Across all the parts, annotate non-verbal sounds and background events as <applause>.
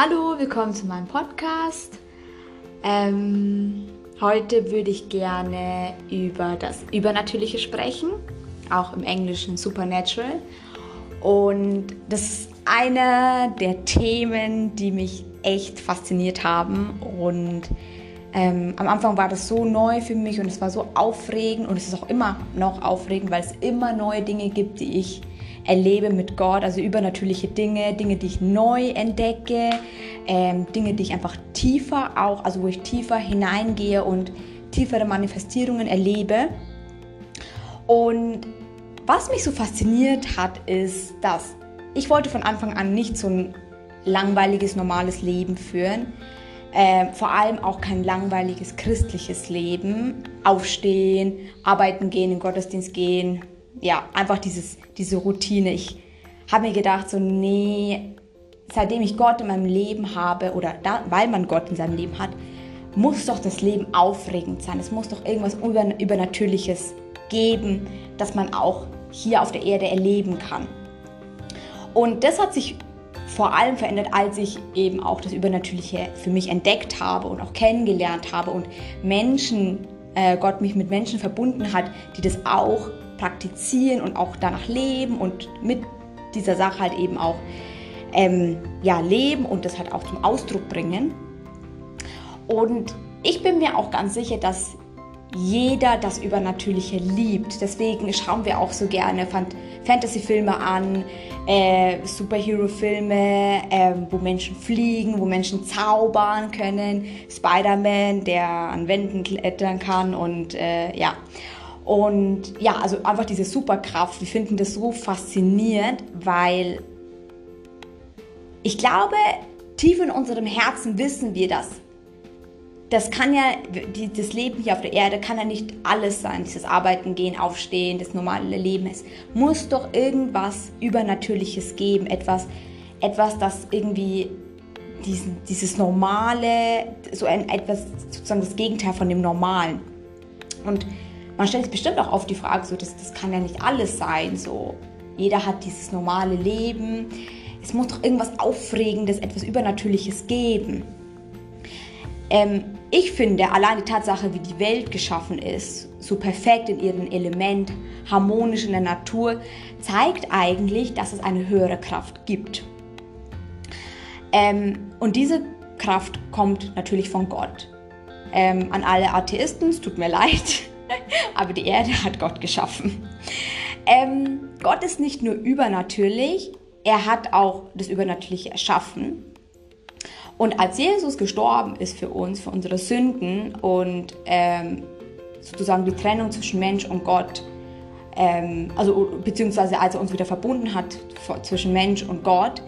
Hallo, willkommen zu meinem Podcast. Ähm, heute würde ich gerne über das Übernatürliche sprechen, auch im Englischen Supernatural. Und das ist eine der Themen, die mich echt fasziniert haben. Und ähm, am Anfang war das so neu für mich und es war so aufregend und es ist auch immer noch aufregend, weil es immer neue Dinge gibt, die ich erlebe mit Gott, also übernatürliche Dinge, Dinge, die ich neu entdecke, ähm, Dinge, die ich einfach tiefer auch, also wo ich tiefer hineingehe und tiefere Manifestierungen erlebe. Und was mich so fasziniert hat, ist, dass ich wollte von Anfang an nicht so ein langweiliges, normales Leben führen. Äh, vor allem auch kein langweiliges christliches Leben. Aufstehen, arbeiten gehen, in den Gottesdienst gehen, ja, einfach dieses, diese Routine. Ich habe mir gedacht, so, nee, seitdem ich Gott in meinem Leben habe oder da, weil man Gott in seinem Leben hat, muss doch das Leben aufregend sein. Es muss doch irgendwas Übernatürliches geben, das man auch hier auf der Erde erleben kann. Und das hat sich vor allem verändert, als ich eben auch das Übernatürliche für mich entdeckt habe und auch kennengelernt habe und Menschen, äh, Gott mich mit Menschen verbunden hat, die das auch praktizieren und auch danach leben und mit dieser Sache halt eben auch ähm, ja, leben und das halt auch zum Ausdruck bringen. Und ich bin mir auch ganz sicher, dass jeder das Übernatürliche liebt. Deswegen schauen wir auch so gerne Fantasy-Filme an, äh, Superhero-Filme, äh, wo Menschen fliegen, wo Menschen zaubern können. Spider-Man, der an Wänden klettern kann und äh, ja. Und ja, also einfach diese Superkraft. Wir finden das so faszinierend, weil ich glaube, tief in unserem Herzen wissen wir das. Das kann ja, das Leben hier auf der Erde kann ja nicht alles sein. Dieses Arbeiten, Gehen, Aufstehen, das normale Leben. Es muss doch irgendwas Übernatürliches geben. Etwas, etwas das irgendwie diesen, dieses Normale, so ein, etwas, sozusagen das Gegenteil von dem Normalen. Und man stellt sich bestimmt auch oft die Frage, so, das, das kann ja nicht alles sein. So. Jeder hat dieses normale Leben. Es muss doch irgendwas Aufregendes, etwas Übernatürliches geben. Ähm, ich finde, allein die Tatsache, wie die Welt geschaffen ist, so perfekt in ihrem Element, harmonisch in der Natur, zeigt eigentlich, dass es eine höhere Kraft gibt. Ähm, und diese Kraft kommt natürlich von Gott. Ähm, an alle Atheisten, es tut mir <laughs> leid, <laughs> aber die Erde hat Gott geschaffen. Ähm, Gott ist nicht nur übernatürlich, er hat auch das Übernatürliche erschaffen. Und als Jesus gestorben ist für uns, für unsere Sünden und ähm, sozusagen die Trennung zwischen Mensch und Gott, ähm, also beziehungsweise als er uns wieder verbunden hat zwischen Mensch und Gott,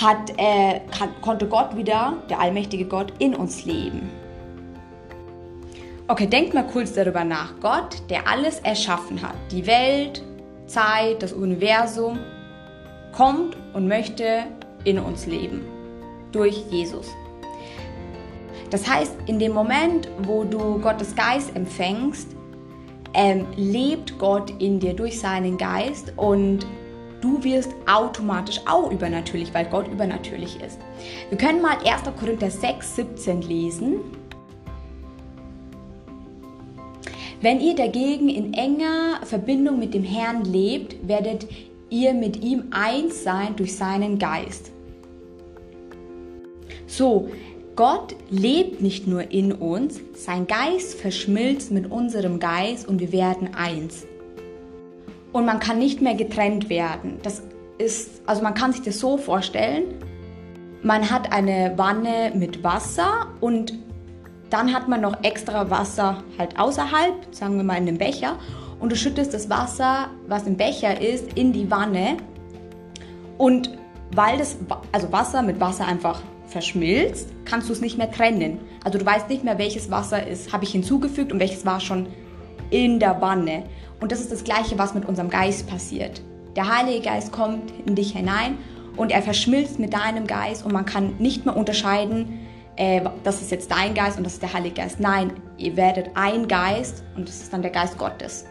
hat, äh, konnte Gott wieder, der allmächtige Gott, in uns leben. Okay, denkt mal kurz darüber nach. Gott, der alles erschaffen hat, die Welt, Zeit, das Universum, kommt und möchte in uns leben. Durch Jesus. Das heißt, in dem Moment, wo du Gottes Geist empfängst, ähm, lebt Gott in dir durch seinen Geist und du wirst automatisch auch übernatürlich, weil Gott übernatürlich ist. Wir können mal 1. Korinther 6, 17 lesen. Wenn ihr dagegen in enger Verbindung mit dem Herrn lebt, werdet ihr mit ihm eins sein durch seinen Geist. So, Gott lebt nicht nur in uns, sein Geist verschmilzt mit unserem Geist und wir werden eins. Und man kann nicht mehr getrennt werden. Das ist, also man kann sich das so vorstellen, man hat eine Wanne mit Wasser und dann hat man noch extra Wasser halt außerhalb, sagen wir mal in dem Becher. Und du schüttest das Wasser, was im Becher ist, in die Wanne. Und weil das also Wasser mit Wasser einfach verschmilzt, kannst du es nicht mehr trennen. Also du weißt nicht mehr, welches Wasser ist, habe ich hinzugefügt und welches war schon in der Wanne. Und das ist das Gleiche, was mit unserem Geist passiert. Der Heilige Geist kommt in dich hinein und er verschmilzt mit deinem Geist und man kann nicht mehr unterscheiden, äh, das ist jetzt dein Geist und das ist der Heilige Geist. Nein, ihr werdet ein Geist und das ist dann der Geist Gottes.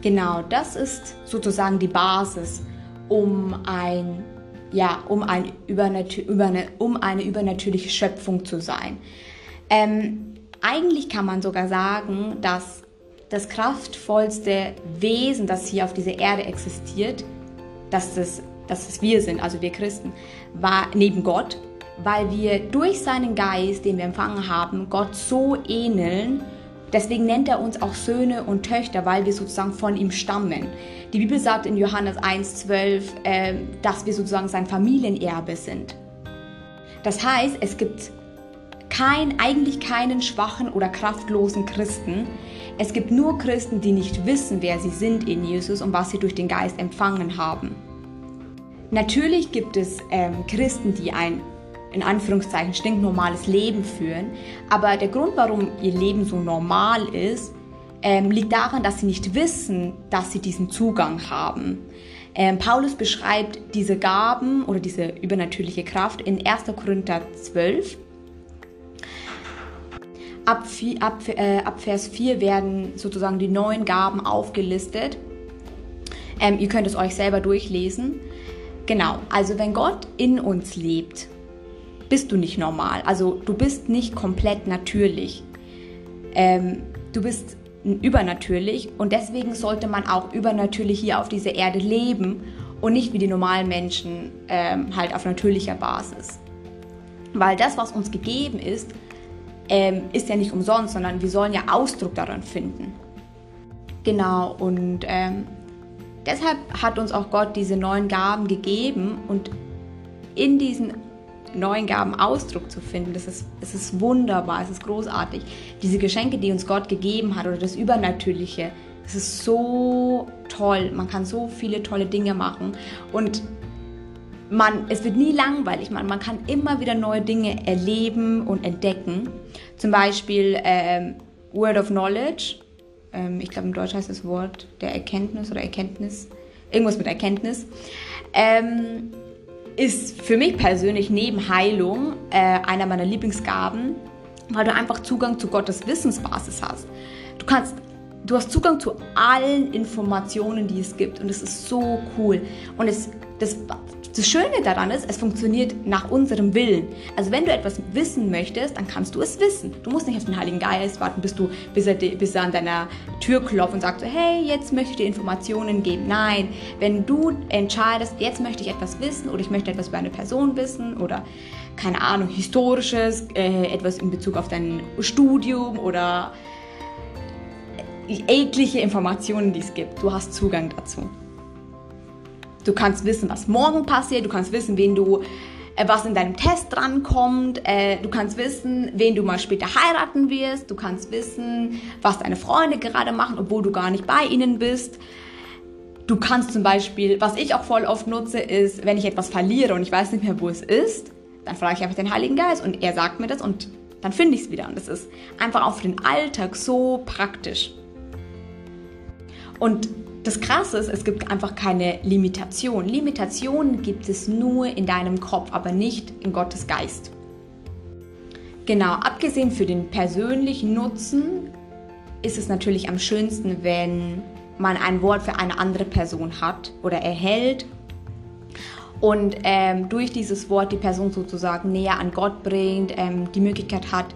Genau, das ist sozusagen die Basis, um ein ja, um, ein übernatür über eine, um eine übernatürliche Schöpfung zu sein. Ähm, eigentlich kann man sogar sagen, dass das kraftvollste Wesen, das hier auf dieser Erde existiert, dass das, dass das wir sind, also wir Christen, war neben Gott, weil wir durch seinen Geist, den wir empfangen haben, Gott so ähneln. Deswegen nennt er uns auch Söhne und Töchter, weil wir sozusagen von ihm stammen. Die Bibel sagt in Johannes 1,12, äh, dass wir sozusagen sein Familienerbe sind. Das heißt, es gibt kein, eigentlich keinen schwachen oder kraftlosen Christen. Es gibt nur Christen, die nicht wissen, wer sie sind in Jesus und was sie durch den Geist empfangen haben. Natürlich gibt es ähm, Christen, die ein in Anführungszeichen stinknormales Leben führen, aber der Grund, warum ihr Leben so normal ist, ähm, liegt daran, dass sie nicht wissen, dass sie diesen Zugang haben. Ähm, Paulus beschreibt diese Gaben oder diese übernatürliche Kraft in 1. Korinther 12 Ab, ab, äh, ab Vers 4 werden sozusagen die neuen Gaben aufgelistet. Ähm, ihr könnt es euch selber durchlesen. Genau, also wenn Gott in uns lebt, bist du nicht normal. Also du bist nicht komplett natürlich. Ähm, du bist übernatürlich und deswegen sollte man auch übernatürlich hier auf dieser Erde leben und nicht wie die normalen Menschen ähm, halt auf natürlicher Basis. Weil das, was uns gegeben ist, ähm, ist ja nicht umsonst, sondern wir sollen ja Ausdruck daran finden. Genau, und ähm, deshalb hat uns auch Gott diese neuen Gaben gegeben und in diesen neuen Gaben Ausdruck zu finden, das ist, das ist wunderbar, es ist großartig. Diese Geschenke, die uns Gott gegeben hat oder das Übernatürliche, das ist so toll. Man kann so viele tolle Dinge machen und man, es wird nie langweilig, man, man kann immer wieder neue Dinge erleben und entdecken. Zum Beispiel ähm, Word of Knowledge, ähm, ich glaube im Deutsch heißt das Wort der Erkenntnis oder Erkenntnis, irgendwas mit Erkenntnis, ähm, ist für mich persönlich neben Heilung äh, einer meiner Lieblingsgaben, weil du einfach Zugang zu Gottes Wissensbasis hast. Du kannst du hast Zugang zu allen Informationen, die es gibt und es ist so cool und es das das Schöne daran ist, es funktioniert nach unserem Willen. Also wenn du etwas wissen möchtest, dann kannst du es wissen. Du musst nicht auf den Heiligen Geist warten, bis, du, bis, er, bis er an deiner Tür klopft und sagt so, hey, jetzt möchte ich dir Informationen geben. Nein, wenn du entscheidest, jetzt möchte ich etwas wissen oder ich möchte etwas über eine Person wissen oder keine Ahnung, historisches, äh, etwas in Bezug auf dein Studium oder jegliche Informationen, die es gibt. Du hast Zugang dazu. Du kannst wissen, was morgen passiert, du kannst wissen, wen du, äh, was in deinem Test drankommt, äh, du kannst wissen, wen du mal später heiraten wirst, du kannst wissen, was deine Freunde gerade machen, obwohl du gar nicht bei ihnen bist. Du kannst zum Beispiel, was ich auch voll oft nutze, ist, wenn ich etwas verliere und ich weiß nicht mehr, wo es ist, dann frage ich einfach den Heiligen Geist und er sagt mir das und dann finde ich es wieder. Und das ist einfach auch für den Alltag so praktisch. Und das Krasse ist, es gibt einfach keine Limitation. Limitationen gibt es nur in deinem Kopf, aber nicht in Gottes Geist. Genau, abgesehen für den persönlichen Nutzen ist es natürlich am schönsten, wenn man ein Wort für eine andere Person hat oder erhält und ähm, durch dieses Wort die Person sozusagen näher an Gott bringt, ähm, die Möglichkeit hat,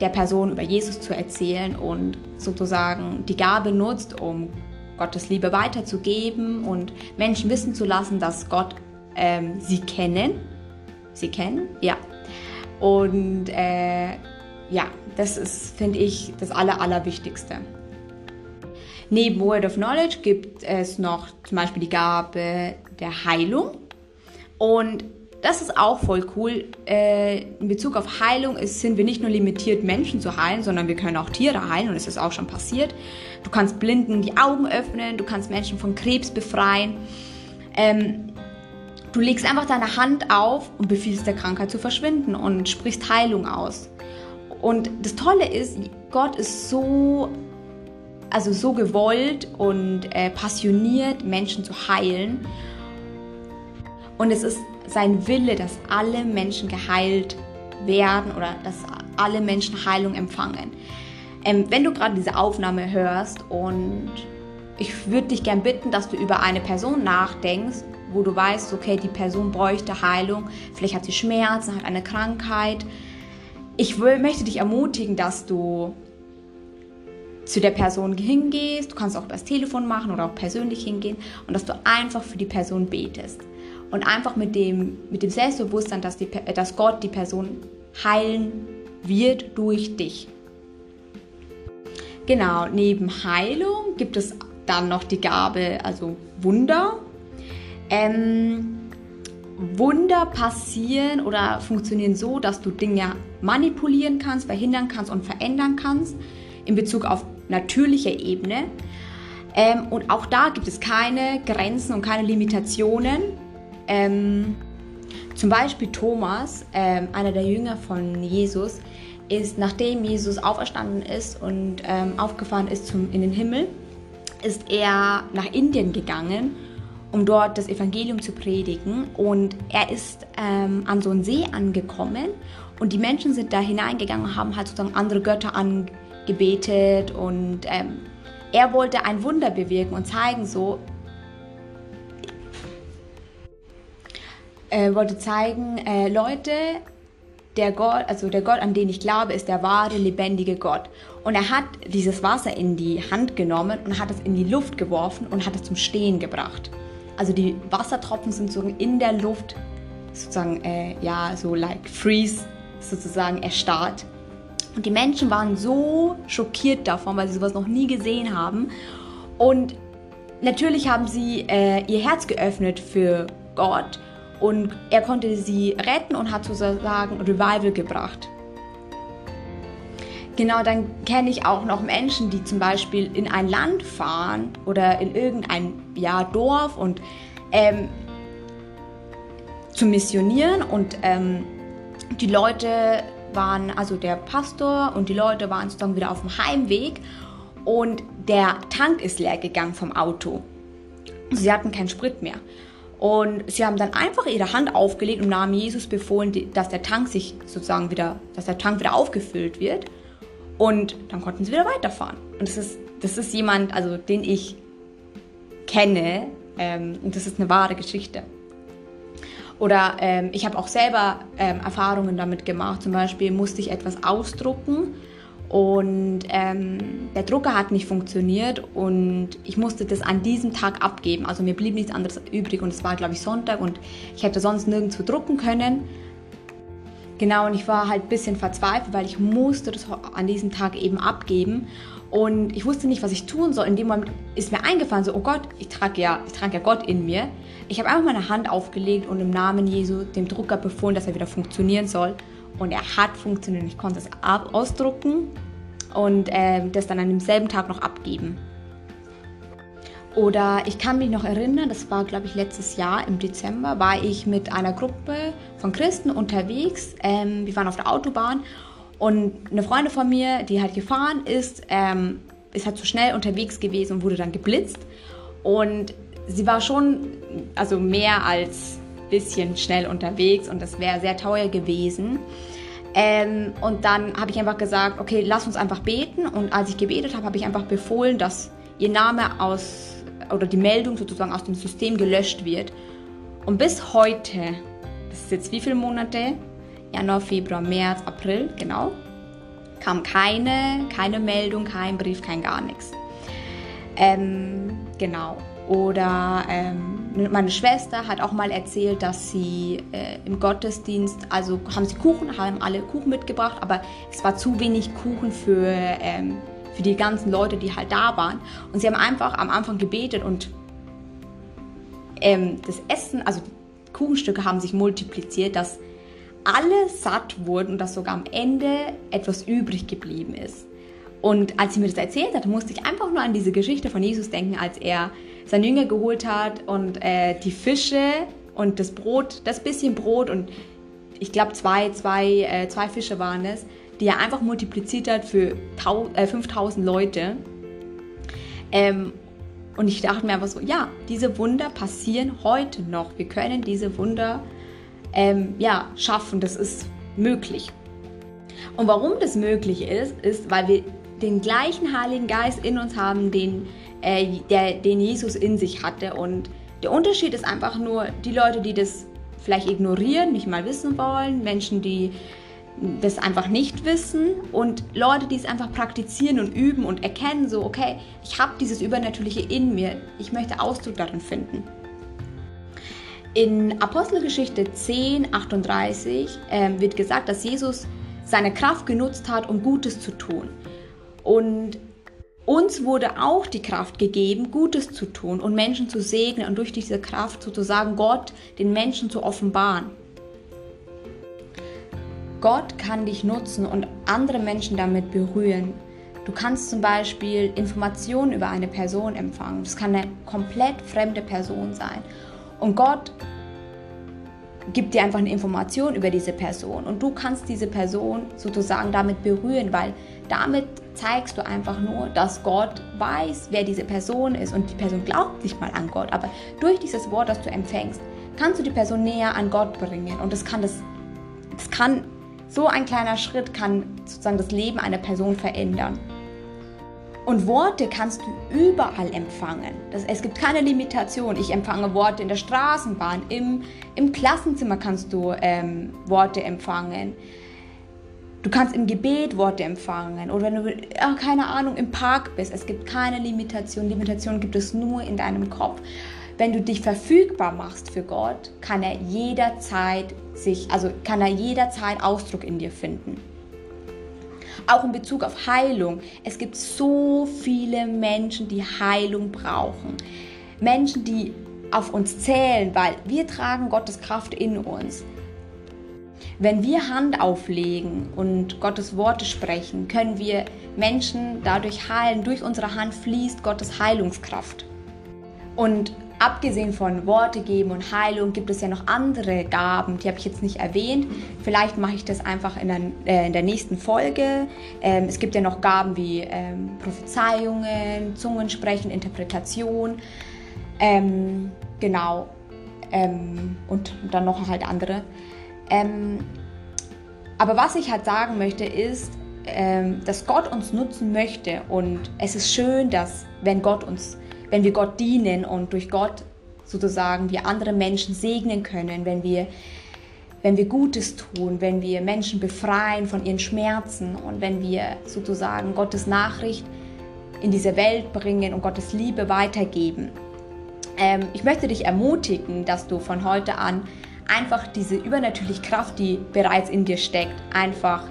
der Person über Jesus zu erzählen und sozusagen die Gabe nutzt, um Gottes Liebe weiterzugeben und Menschen wissen zu lassen, dass Gott ähm, sie kennen. Sie kennen, ja. Und äh, ja, das ist, finde ich, das Aller, Allerwichtigste. Neben Word of Knowledge gibt es noch zum Beispiel die Gabe der Heilung. Und das ist auch voll cool. Äh, in Bezug auf Heilung sind wir nicht nur limitiert, Menschen zu heilen, sondern wir können auch Tiere heilen und es ist auch schon passiert. Du kannst Blinden die Augen öffnen, du kannst Menschen von Krebs befreien. Ähm, du legst einfach deine Hand auf und befiehlst der Krankheit zu verschwinden und sprichst Heilung aus. Und das Tolle ist, Gott ist so, also so gewollt und äh, passioniert, Menschen zu heilen. Und es ist sein Wille, dass alle Menschen geheilt werden oder dass alle Menschen Heilung empfangen. Ähm, wenn du gerade diese Aufnahme hörst und ich würde dich gern bitten, dass du über eine Person nachdenkst wo du weißt, okay, die Person bräuchte Heilung, vielleicht hat sie Schmerzen, hat eine Krankheit. Ich will, möchte dich ermutigen, dass du zu der Person hingehst, du kannst auch das Telefon machen oder auch persönlich hingehen und dass du einfach für die Person betest. Und einfach mit dem, mit dem Selbstbewusstsein, dass, die, dass Gott die Person heilen wird durch dich. Genau, neben Heilung gibt es dann noch die Gabe, also Wunder. Ähm, Wunder passieren oder funktionieren so, dass du Dinge manipulieren kannst, verhindern kannst und verändern kannst in Bezug auf natürliche Ebene. Ähm, und auch da gibt es keine Grenzen und keine Limitationen. Ähm, zum Beispiel Thomas, ähm, einer der Jünger von Jesus, ist, nachdem Jesus auferstanden ist und ähm, aufgefahren ist zum, in den Himmel, ist er nach Indien gegangen, um dort das Evangelium zu predigen. Und er ist ähm, an so einen See angekommen und die Menschen sind da hineingegangen und haben halt sozusagen andere Götter angebetet und ähm, er wollte ein Wunder bewirken und zeigen so, er wollte zeigen, äh, Leute, der Gott, also der Gott, an den ich glaube, ist der wahre, lebendige Gott. Und er hat dieses Wasser in die Hand genommen und hat es in die Luft geworfen und hat es zum Stehen gebracht. Also die Wassertropfen sind sozusagen in der Luft, sozusagen, äh, ja, so like freeze, sozusagen erstarrt. Und die Menschen waren so schockiert davon, weil sie sowas noch nie gesehen haben. Und natürlich haben sie äh, ihr Herz geöffnet für Gott und er konnte sie retten und hat sozusagen Revival gebracht. Genau, dann kenne ich auch noch Menschen, die zum Beispiel in ein Land fahren oder in irgendein ja, Dorf und ähm, zu missionieren und ähm, die Leute waren, also der Pastor und die Leute waren sozusagen wieder auf dem Heimweg und der Tank ist leer gegangen vom Auto. Sie hatten keinen Sprit mehr. Und sie haben dann einfach ihre Hand aufgelegt und Namen Jesus befohlen, dass der Tank sich sozusagen wieder, dass der Tank wieder aufgefüllt wird. Und dann konnten sie wieder weiterfahren. Und das ist, das ist jemand, also den ich kenne. Ähm, und das ist eine wahre Geschichte. Oder ähm, ich habe auch selber ähm, Erfahrungen damit gemacht. Zum Beispiel musste ich etwas ausdrucken und ähm, der Drucker hat nicht funktioniert und ich musste das an diesem Tag abgeben. Also mir blieb nichts anderes übrig und es war, glaube ich, Sonntag und ich hätte sonst nirgendwo drucken können. Genau, und ich war halt ein bisschen verzweifelt, weil ich musste das an diesem Tag eben abgeben. Und ich wusste nicht, was ich tun soll. In dem Moment ist mir eingefallen, so, oh Gott, ich trage ja, ich trage ja Gott in mir. Ich habe einfach meine Hand aufgelegt und im Namen Jesu dem Drucker befohlen, dass er wieder funktionieren soll. Und er hat funktioniert. Ich konnte es ausdrucken und äh, das dann an demselben Tag noch abgeben. Oder ich kann mich noch erinnern, das war glaube ich letztes Jahr im Dezember, war ich mit einer Gruppe von Christen unterwegs. Ähm, wir waren auf der Autobahn und eine Freundin von mir, die halt gefahren ist, ähm, ist halt zu schnell unterwegs gewesen und wurde dann geblitzt. Und sie war schon, also mehr als bisschen schnell unterwegs und das wäre sehr teuer gewesen. Ähm, und dann habe ich einfach gesagt, okay, lass uns einfach beten. Und als ich gebetet habe, habe ich einfach befohlen, dass ihr Name aus oder die Meldung sozusagen aus dem System gelöscht wird. Und bis heute, das ist jetzt wie viele Monate? Januar, Februar, März, April, genau, kam keine, keine Meldung, kein Brief, kein gar nichts. Ähm, genau. Oder ähm, meine Schwester hat auch mal erzählt, dass sie äh, im Gottesdienst, also haben sie Kuchen, haben alle Kuchen mitgebracht, aber es war zu wenig Kuchen für, ähm, für die ganzen Leute, die halt da waren. Und sie haben einfach am Anfang gebetet und ähm, das Essen, also Kuchenstücke haben sich multipliziert, dass alle satt wurden und dass sogar am Ende etwas übrig geblieben ist. Und als sie mir das erzählt hat, musste ich einfach nur an diese Geschichte von Jesus denken, als er seinen Jünger geholt hat und äh, die Fische und das Brot, das bisschen Brot und ich glaube zwei, zwei, äh, zwei Fische waren es, die er einfach multipliziert hat für äh, 5000 Leute. Ähm, und ich dachte mir einfach so, ja, diese Wunder passieren heute noch. Wir können diese Wunder ähm, ja, schaffen. Das ist möglich. Und warum das möglich ist, ist, weil wir den gleichen Heiligen Geist in uns haben, den, äh, der, den Jesus in sich hatte. Und Der Unterschied ist einfach nur die Leute, die das vielleicht ignorieren, nicht mal wissen wollen, Menschen, die das einfach nicht wissen und Leute, die es einfach praktizieren und üben und erkennen, so, okay, ich habe dieses Übernatürliche in mir, ich möchte Ausdruck darin finden. In Apostelgeschichte 10, 38 äh, wird gesagt, dass Jesus seine Kraft genutzt hat, um Gutes zu tun. Und uns wurde auch die Kraft gegeben, Gutes zu tun und Menschen zu segnen und durch diese Kraft sozusagen Gott den Menschen zu offenbaren. Gott kann dich nutzen und andere Menschen damit berühren. Du kannst zum Beispiel Informationen über eine Person empfangen. Das kann eine komplett fremde Person sein. Und Gott gibt dir einfach eine Information über diese Person und du kannst diese Person sozusagen damit berühren, weil damit zeigst du einfach nur, dass Gott weiß, wer diese Person ist und die Person glaubt nicht mal an Gott, aber durch dieses Wort, das du empfängst, kannst du die Person näher an Gott bringen und das kann das, das kann so ein kleiner Schritt kann sozusagen das Leben einer Person verändern. Und Worte kannst du überall empfangen. Das, es gibt keine Limitation. Ich empfange Worte in der Straßenbahn, im, im Klassenzimmer kannst du ähm, Worte empfangen. Du kannst im Gebet Worte empfangen oder wenn du, ja, keine Ahnung, im Park bist. Es gibt keine Limitation. Limitation gibt es nur in deinem Kopf. Wenn du dich verfügbar machst für Gott, kann er jederzeit sich, also kann er jederzeit Ausdruck in dir finden. Auch in Bezug auf Heilung. Es gibt so viele Menschen, die Heilung brauchen. Menschen, die auf uns zählen, weil wir tragen Gottes Kraft in uns. Wenn wir Hand auflegen und Gottes Worte sprechen, können wir Menschen dadurch heilen. Durch unsere Hand fließt Gottes Heilungskraft. Und abgesehen von Worte geben und Heilung gibt es ja noch andere Gaben, die habe ich jetzt nicht erwähnt. Vielleicht mache ich das einfach in der, äh, in der nächsten Folge. Ähm, es gibt ja noch Gaben wie ähm, Prophezeiungen, Zungensprechen, Interpretation. Ähm, genau. Ähm, und dann noch halt andere. Ähm, aber was ich halt sagen möchte ist, ähm, dass Gott uns nutzen möchte und es ist schön, dass wenn Gott uns wenn wir Gott dienen und durch Gott sozusagen wir andere Menschen segnen können, wenn wir, wenn wir Gutes tun, wenn wir Menschen befreien von ihren Schmerzen und wenn wir sozusagen Gottes Nachricht in diese Welt bringen und Gottes Liebe weitergeben. Ähm, ich möchte dich ermutigen, dass du von heute an einfach diese übernatürliche Kraft, die bereits in dir steckt, einfach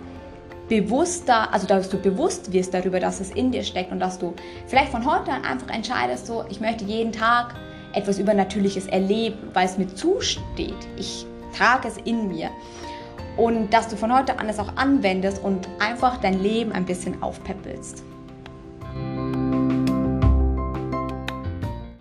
bewusster, also dass du bewusst wirst darüber, dass es in dir steckt und dass du vielleicht von heute an einfach entscheidest, so ich möchte jeden Tag etwas Übernatürliches erleben, weil es mir zusteht. Ich trage es in mir. Und dass du von heute an es auch anwendest und einfach dein Leben ein bisschen aufpäppelst.